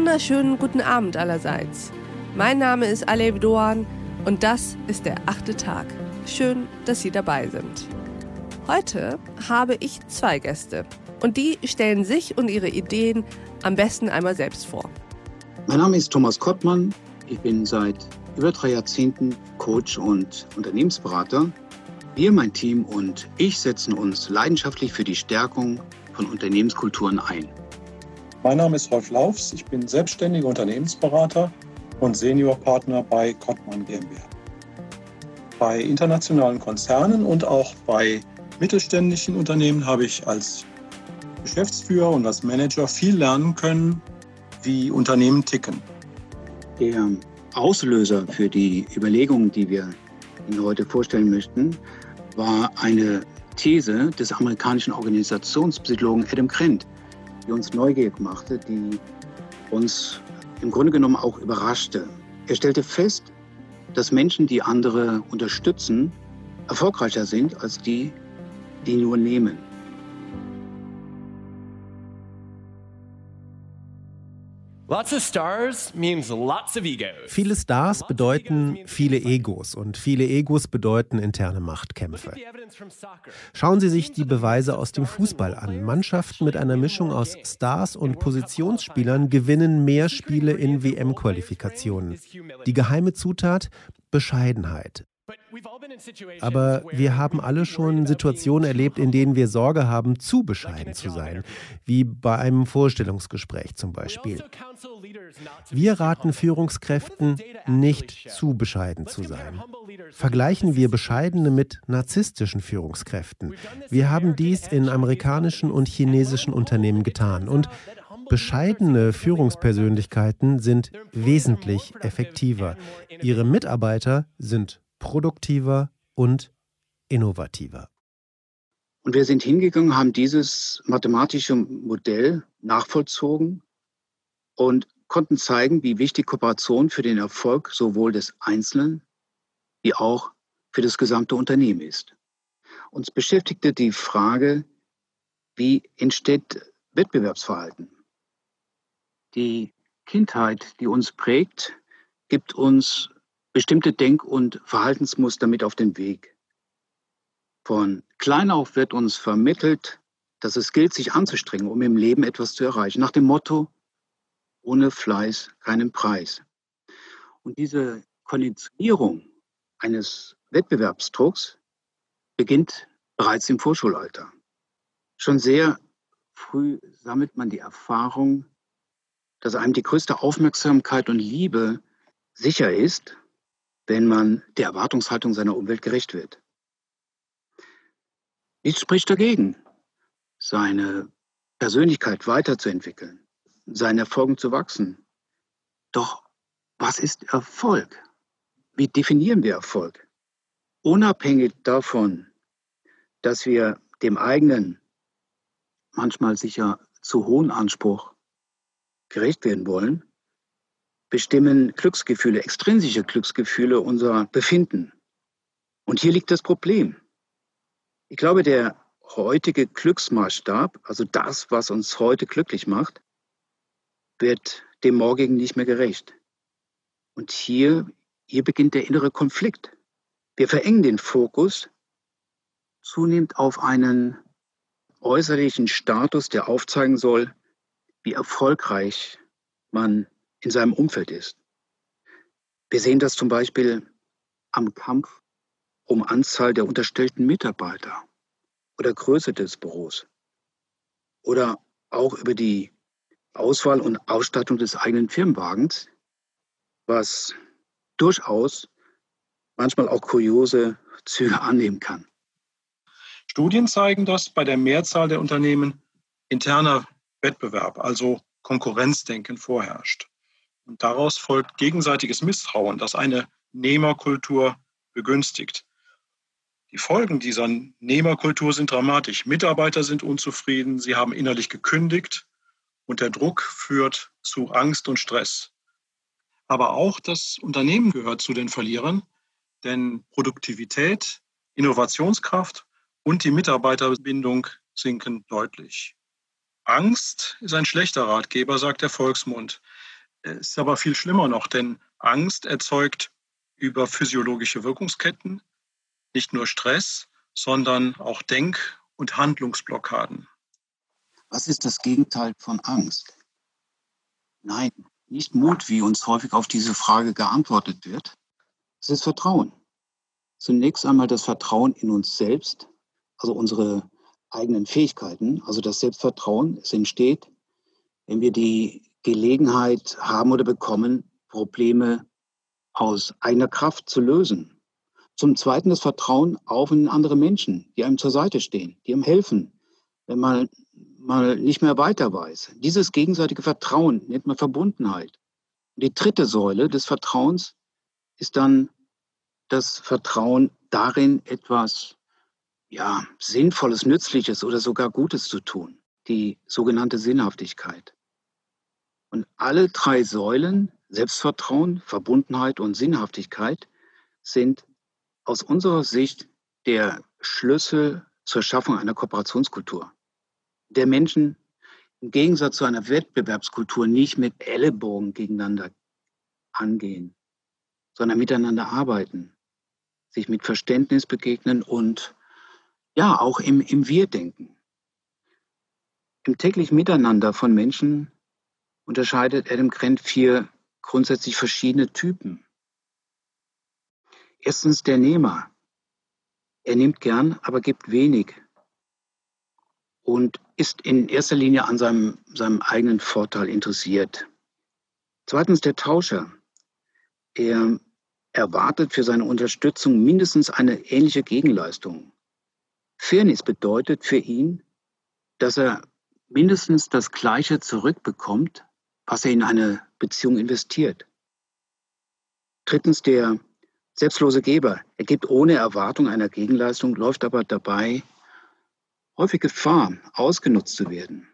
wunderschönen guten Abend allerseits. Mein Name ist Alev Doan und das ist der achte Tag. Schön, dass Sie dabei sind. Heute habe ich zwei Gäste und die stellen sich und ihre Ideen am besten einmal selbst vor. Mein Name ist Thomas Kottmann. Ich bin seit über drei Jahrzehnten Coach und Unternehmensberater. Wir, mein Team und ich setzen uns leidenschaftlich für die Stärkung von Unternehmenskulturen ein. Mein Name ist Rolf Laufs. Ich bin selbstständiger Unternehmensberater und Seniorpartner bei Kottmann GmbH. Bei internationalen Konzernen und auch bei mittelständischen Unternehmen habe ich als Geschäftsführer und als Manager viel lernen können, wie Unternehmen ticken. Der Auslöser für die Überlegungen, die wir Ihnen heute vorstellen möchten, war eine These des amerikanischen Organisationspsychologen Adam Krent, die uns neugierig machte, die uns im Grunde genommen auch überraschte. Er stellte fest, dass Menschen, die andere unterstützen, erfolgreicher sind als die, die nur nehmen. Viele Stars bedeuten viele Egos und viele Egos bedeuten interne Machtkämpfe. Schauen Sie sich die Beweise aus dem Fußball an. Mannschaften mit einer Mischung aus Stars und Positionsspielern gewinnen mehr Spiele in WM-Qualifikationen. Die geheime Zutat Bescheidenheit. Aber wir haben alle schon Situationen erlebt, in denen wir Sorge haben, zu bescheiden zu sein, wie bei einem Vorstellungsgespräch zum Beispiel. Also wir raten Führungskräften, nicht zu bescheiden zu sein. Vergleichen wir bescheidene mit narzisstischen Führungskräften. Wir haben dies in amerikanischen und chinesischen Unternehmen getan. und Bescheidene Führungspersönlichkeiten sind wesentlich effektiver. Ihre Mitarbeiter sind produktiver und innovativer. Und wir sind hingegangen, haben dieses mathematische Modell nachvollzogen und konnten zeigen, wie wichtig Kooperation für den Erfolg sowohl des Einzelnen wie auch für das gesamte Unternehmen ist. Uns beschäftigte die Frage, wie entsteht Wettbewerbsverhalten? Die Kindheit, die uns prägt, gibt uns bestimmte Denk- und Verhaltensmuster mit auf den Weg. Von klein auf wird uns vermittelt, dass es gilt, sich anzustrengen, um im Leben etwas zu erreichen. Nach dem Motto, ohne Fleiß keinen Preis. Und diese Konditionierung eines Wettbewerbsdrucks beginnt bereits im Vorschulalter. Schon sehr früh sammelt man die Erfahrung, dass einem die größte Aufmerksamkeit und Liebe sicher ist, wenn man der Erwartungshaltung seiner Umwelt gerecht wird. Nichts spricht dagegen, seine Persönlichkeit weiterzuentwickeln, seinen Erfolgen zu wachsen. Doch was ist Erfolg? Wie definieren wir Erfolg? Unabhängig davon, dass wir dem eigenen, manchmal sicher zu hohen Anspruch gerecht werden wollen, bestimmen Glücksgefühle, extrinsische Glücksgefühle unser Befinden. Und hier liegt das Problem. Ich glaube, der heutige Glücksmaßstab, also das, was uns heute glücklich macht, wird dem Morgigen nicht mehr gerecht. Und hier, hier beginnt der innere Konflikt. Wir verengen den Fokus zunehmend auf einen äußerlichen Status, der aufzeigen soll, wie erfolgreich man in seinem Umfeld ist. Wir sehen das zum Beispiel am Kampf um Anzahl der unterstellten Mitarbeiter oder Größe des Büros oder auch über die Auswahl und Ausstattung des eigenen Firmenwagens, was durchaus manchmal auch kuriose Züge annehmen kann. Studien zeigen, dass bei der Mehrzahl der Unternehmen interner Wettbewerb, also Konkurrenzdenken vorherrscht. Und daraus folgt gegenseitiges Misstrauen, das eine Nehmerkultur begünstigt. Die Folgen dieser Nehmerkultur sind dramatisch. Mitarbeiter sind unzufrieden, sie haben innerlich gekündigt und der Druck führt zu Angst und Stress. Aber auch das Unternehmen gehört zu den Verlierern, denn Produktivität, Innovationskraft und die Mitarbeiterbindung sinken deutlich. Angst ist ein schlechter Ratgeber, sagt der Volksmund. Es ist aber viel schlimmer noch, denn Angst erzeugt über physiologische Wirkungsketten nicht nur Stress, sondern auch Denk- und Handlungsblockaden. Was ist das Gegenteil von Angst? Nein, nicht Mut, wie uns häufig auf diese Frage geantwortet wird. Es ist Vertrauen. Zunächst einmal das Vertrauen in uns selbst, also unsere eigenen Fähigkeiten, also das Selbstvertrauen. Es entsteht, wenn wir die Gelegenheit haben oder bekommen, Probleme aus eigener Kraft zu lösen. Zum Zweiten das Vertrauen auf andere Menschen, die einem zur Seite stehen, die einem helfen, wenn man mal nicht mehr weiter weiß. Dieses gegenseitige Vertrauen nennt man Verbundenheit. Und die dritte Säule des Vertrauens ist dann das Vertrauen darin, etwas ja, Sinnvolles, Nützliches oder sogar Gutes zu tun. Die sogenannte Sinnhaftigkeit. Und alle drei Säulen, Selbstvertrauen, Verbundenheit und Sinnhaftigkeit, sind aus unserer Sicht der Schlüssel zur Schaffung einer Kooperationskultur, der Menschen im Gegensatz zu einer Wettbewerbskultur nicht mit Ellenbogen gegeneinander angehen, sondern miteinander arbeiten, sich mit Verständnis begegnen und ja, auch im, im Wir-Denken. Im täglichen Miteinander von Menschen unterscheidet Adam Grant vier grundsätzlich verschiedene Typen. Erstens der Nehmer. Er nimmt gern, aber gibt wenig und ist in erster Linie an seinem, seinem eigenen Vorteil interessiert. Zweitens der Tauscher. Er erwartet für seine Unterstützung mindestens eine ähnliche Gegenleistung. Fairness bedeutet für ihn, dass er mindestens das Gleiche zurückbekommt, was er in eine Beziehung investiert. Drittens der selbstlose Geber. Er gibt ohne Erwartung einer Gegenleistung, läuft aber dabei häufig Gefahr, ausgenutzt zu werden.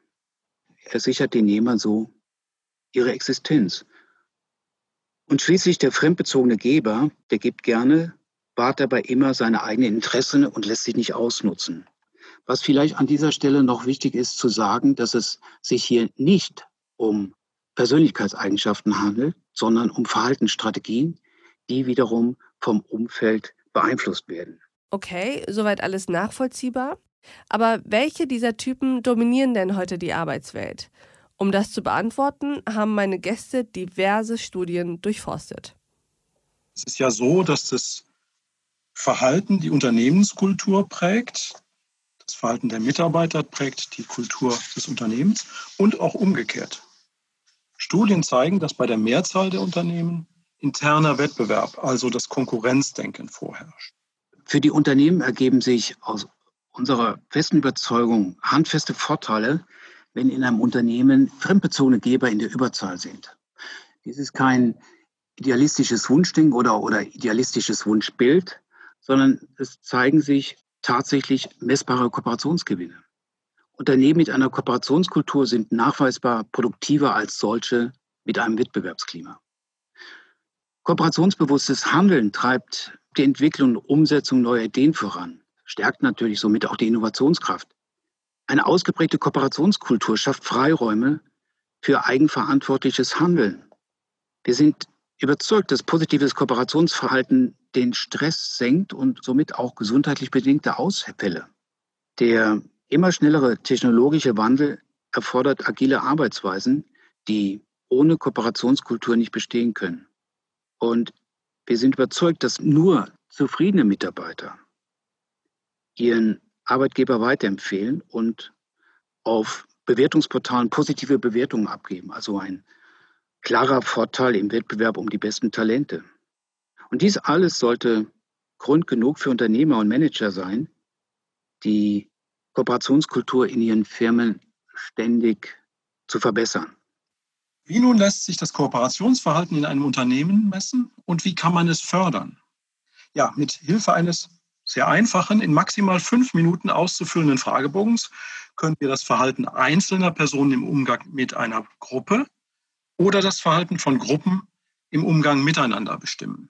Er sichert den Nehmern so ihre Existenz. Und schließlich der fremdbezogene Geber, der gibt gerne, wahrt dabei immer seine eigenen Interessen und lässt sich nicht ausnutzen. Was vielleicht an dieser Stelle noch wichtig ist zu sagen, dass es sich hier nicht um Persönlichkeitseigenschaften handelt, sondern um Verhaltensstrategien, die wiederum vom Umfeld beeinflusst werden. Okay, soweit alles nachvollziehbar. Aber welche dieser Typen dominieren denn heute die Arbeitswelt? Um das zu beantworten, haben meine Gäste diverse Studien durchforstet. Es ist ja so, dass das Verhalten die Unternehmenskultur prägt. Das Verhalten der Mitarbeiter prägt die Kultur des Unternehmens und auch umgekehrt. Studien zeigen, dass bei der Mehrzahl der Unternehmen interner Wettbewerb, also das Konkurrenzdenken vorherrscht. Für die Unternehmen ergeben sich aus unserer festen Überzeugung handfeste Vorteile, wenn in einem Unternehmen fremdbezogene Geber in der Überzahl sind. Dies ist kein idealistisches Wunschding oder, oder idealistisches Wunschbild, sondern es zeigen sich tatsächlich messbare Kooperationsgewinne. Unternehmen mit einer Kooperationskultur sind nachweisbar produktiver als solche mit einem Wettbewerbsklima. Kooperationsbewusstes Handeln treibt die Entwicklung und Umsetzung neuer Ideen voran, stärkt natürlich somit auch die Innovationskraft. Eine ausgeprägte Kooperationskultur schafft Freiräume für eigenverantwortliches Handeln. Wir sind überzeugt, dass positives Kooperationsverhalten den Stress senkt und somit auch gesundheitlich bedingte Ausfälle. Der immer schnellere technologische Wandel erfordert agile Arbeitsweisen, die ohne Kooperationskultur nicht bestehen können. Und wir sind überzeugt, dass nur zufriedene Mitarbeiter ihren Arbeitgeber weiterempfehlen und auf Bewertungsportalen positive Bewertungen abgeben. Also ein klarer Vorteil im Wettbewerb um die besten Talente. Und dies alles sollte Grund genug für Unternehmer und Manager sein, die Kooperationskultur in ihren Firmen ständig zu verbessern. Wie nun lässt sich das Kooperationsverhalten in einem Unternehmen messen und wie kann man es fördern? Ja, mit Hilfe eines sehr einfachen, in maximal fünf Minuten auszufüllenden Fragebogens können wir das Verhalten einzelner Personen im Umgang mit einer Gruppe oder das Verhalten von Gruppen im Umgang miteinander bestimmen.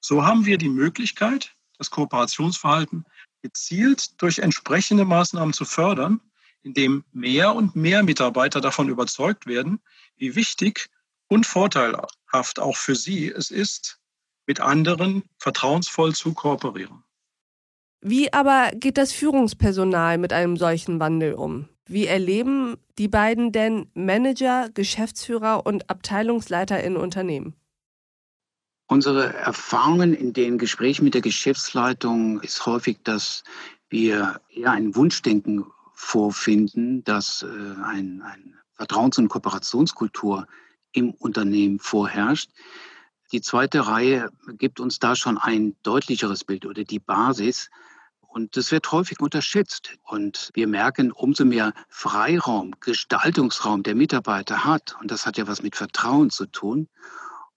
So haben wir die Möglichkeit, das Kooperationsverhalten gezielt durch entsprechende Maßnahmen zu fördern, indem mehr und mehr Mitarbeiter davon überzeugt werden, wie wichtig und vorteilhaft auch für Sie es ist, mit anderen vertrauensvoll zu kooperieren. Wie aber geht das Führungspersonal mit einem solchen Wandel um? Wie erleben die beiden denn Manager, Geschäftsführer und Abteilungsleiter in Unternehmen? Unsere Erfahrungen in den Gesprächen mit der Geschäftsleitung ist häufig, dass wir eher ein Wunschdenken vorfinden, dass äh, ein, ein Vertrauens- und Kooperationskultur im Unternehmen vorherrscht. Die zweite Reihe gibt uns da schon ein deutlicheres Bild oder die Basis. Und das wird häufig unterschätzt. Und wir merken, umso mehr Freiraum, Gestaltungsraum der Mitarbeiter hat, und das hat ja was mit Vertrauen zu tun,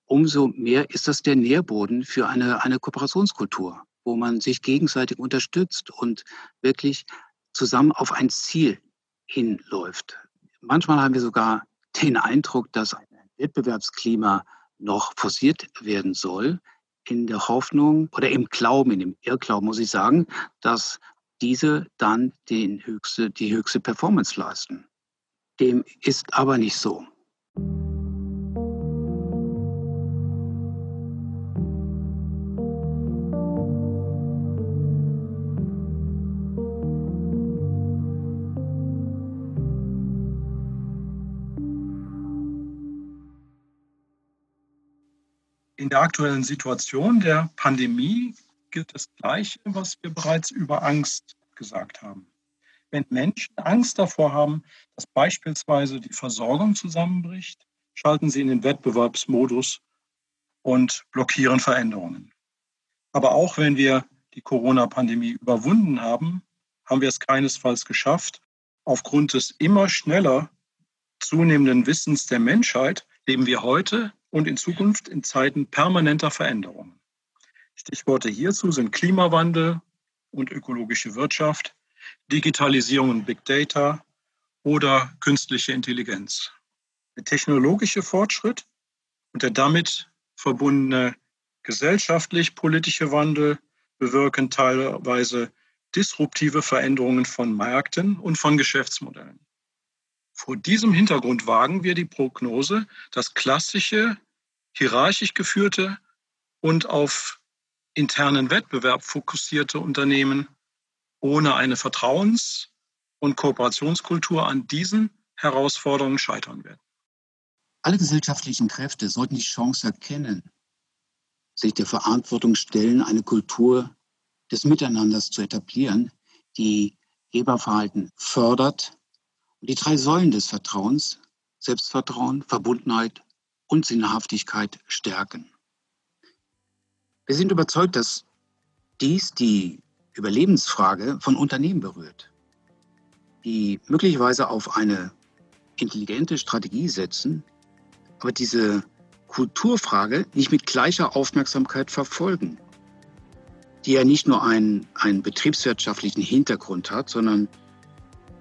umso mehr ist das der Nährboden für eine, eine Kooperationskultur, wo man sich gegenseitig unterstützt und wirklich zusammen auf ein Ziel hinläuft. Manchmal haben wir sogar den Eindruck, dass ein Wettbewerbsklima noch forciert werden soll, in der Hoffnung oder im Glauben, in dem Irrglauben muss ich sagen, dass diese dann den höchste, die höchste Performance leisten. Dem ist aber nicht so. In der aktuellen Situation der Pandemie gilt das Gleiche, was wir bereits über Angst gesagt haben. Wenn Menschen Angst davor haben, dass beispielsweise die Versorgung zusammenbricht, schalten sie in den Wettbewerbsmodus und blockieren Veränderungen. Aber auch wenn wir die Corona-Pandemie überwunden haben, haben wir es keinesfalls geschafft, aufgrund des immer schneller zunehmenden Wissens der Menschheit leben wir heute und in Zukunft in Zeiten permanenter Veränderungen. Stichworte hierzu sind Klimawandel und ökologische Wirtschaft, Digitalisierung und Big Data oder künstliche Intelligenz. Der technologische Fortschritt und der damit verbundene gesellschaftlich-politische Wandel bewirken teilweise disruptive Veränderungen von Märkten und von Geschäftsmodellen. Vor diesem Hintergrund wagen wir die Prognose, dass klassische, hierarchisch geführte und auf internen Wettbewerb fokussierte Unternehmen ohne eine Vertrauens- und Kooperationskultur an diesen Herausforderungen scheitern werden. Alle gesellschaftlichen Kräfte sollten die Chance erkennen, sich der Verantwortung stellen, eine Kultur des Miteinanders zu etablieren, die Geberverhalten fördert die drei Säulen des Vertrauens, Selbstvertrauen, Verbundenheit und Sinnhaftigkeit stärken. Wir sind überzeugt, dass dies die Überlebensfrage von Unternehmen berührt, die möglicherweise auf eine intelligente Strategie setzen, aber diese Kulturfrage nicht mit gleicher Aufmerksamkeit verfolgen, die ja nicht nur einen, einen betriebswirtschaftlichen Hintergrund hat, sondern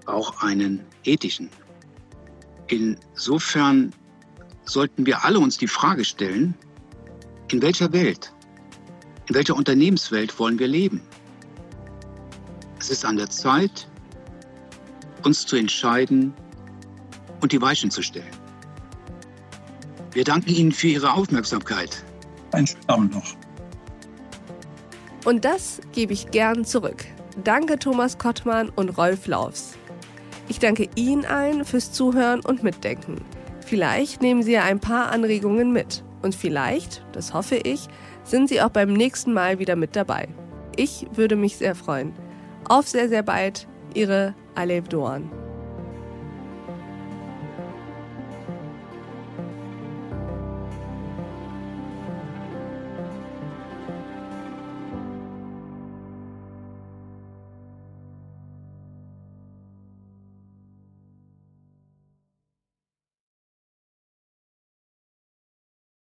auch einen ethischen. Insofern sollten wir alle uns die Frage stellen, in welcher Welt, in welcher Unternehmenswelt wollen wir leben? Es ist an der Zeit, uns zu entscheiden und die Weichen zu stellen. Wir danken Ihnen für Ihre Aufmerksamkeit. Einen schönen Abend noch. Und das gebe ich gern zurück. Danke Thomas Kottmann und Rolf Laufs. Ich danke Ihnen allen fürs Zuhören und Mitdenken. Vielleicht nehmen Sie ja ein paar Anregungen mit. Und vielleicht, das hoffe ich, sind Sie auch beim nächsten Mal wieder mit dabei. Ich würde mich sehr freuen. Auf sehr, sehr bald, Ihre Alev Doan.